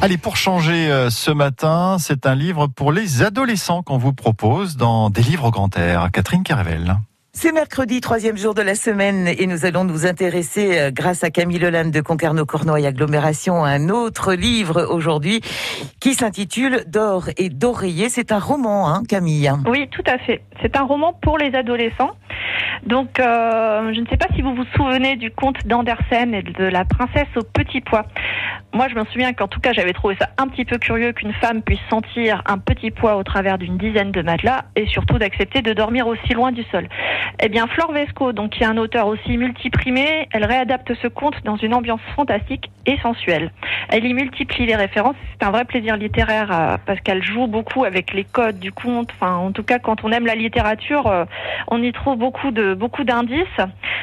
Allez, pour changer euh, ce matin, c'est un livre pour les adolescents qu'on vous propose dans Des livres au grand air. Catherine Carvel. C'est mercredi, troisième jour de la semaine, et nous allons nous intéresser, euh, grâce à Camille Leland de Concarneau-Cornouailles Agglomération, à un autre livre aujourd'hui qui s'intitule D'or et d'oreiller. C'est un roman, hein, Camille Oui, tout à fait. C'est un roman pour les adolescents. Donc, euh, je ne sais pas si vous vous souvenez du conte d'Andersen et de la princesse au petit pois. Moi, je me souviens qu'en tout cas, j'avais trouvé ça un petit peu curieux qu'une femme puisse sentir un petit poids au travers d'une dizaine de matelas et surtout d'accepter de dormir aussi loin du sol. Eh bien, Flore Vesco, donc qui est un auteur aussi multiprimé, elle réadapte ce conte dans une ambiance fantastique et sensuelle. Elle y multiplie les références. C'est un vrai plaisir littéraire euh, parce qu'elle joue beaucoup avec les codes du conte. Enfin, en tout cas, quand on aime la littérature, euh, on y trouve beaucoup de beaucoup d'indices.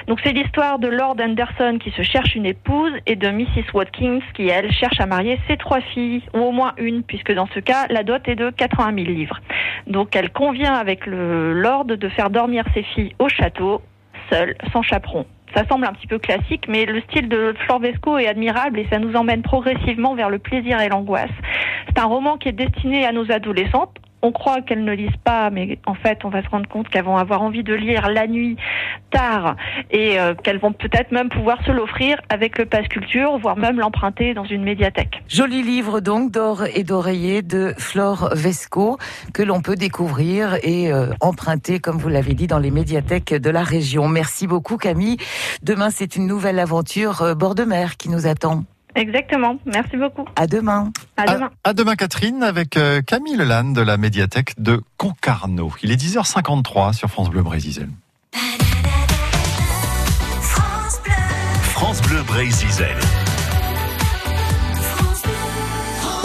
Donc, c'est l'histoire de Lord Anderson qui se cherche une épouse et de Mrs. Watkins qui elle cherche à marier ses trois filles ou au moins une, puisque dans ce cas, la dot est de 80 000 livres. Donc, elle convient avec le Lord de faire dormir ses filles au château, seule, sans chaperon. Ça semble un petit peu classique, mais le style de Vesco est admirable et ça nous emmène progressivement vers le plaisir et l'angoisse. C'est un roman qui est destiné à nos adolescentes on croit qu'elles ne lisent pas, mais en fait, on va se rendre compte qu'elles vont avoir envie de lire la nuit, tard, et euh, qu'elles vont peut-être même pouvoir se l'offrir avec le Pass Culture, voire même l'emprunter dans une médiathèque. Joli livre donc d'or et d'oreiller de Flore Vesco que l'on peut découvrir et euh, emprunter, comme vous l'avez dit, dans les médiathèques de la région. Merci beaucoup Camille. Demain, c'est une nouvelle aventure euh, bord de mer qui nous attend. Exactement. Merci beaucoup. À demain. À demain. À, demain, Catherine, avec euh, Camille Lelanne de la médiathèque de Concarneau. Il est 10h53 sur France Bleu Brésil. France Bleu Brésil.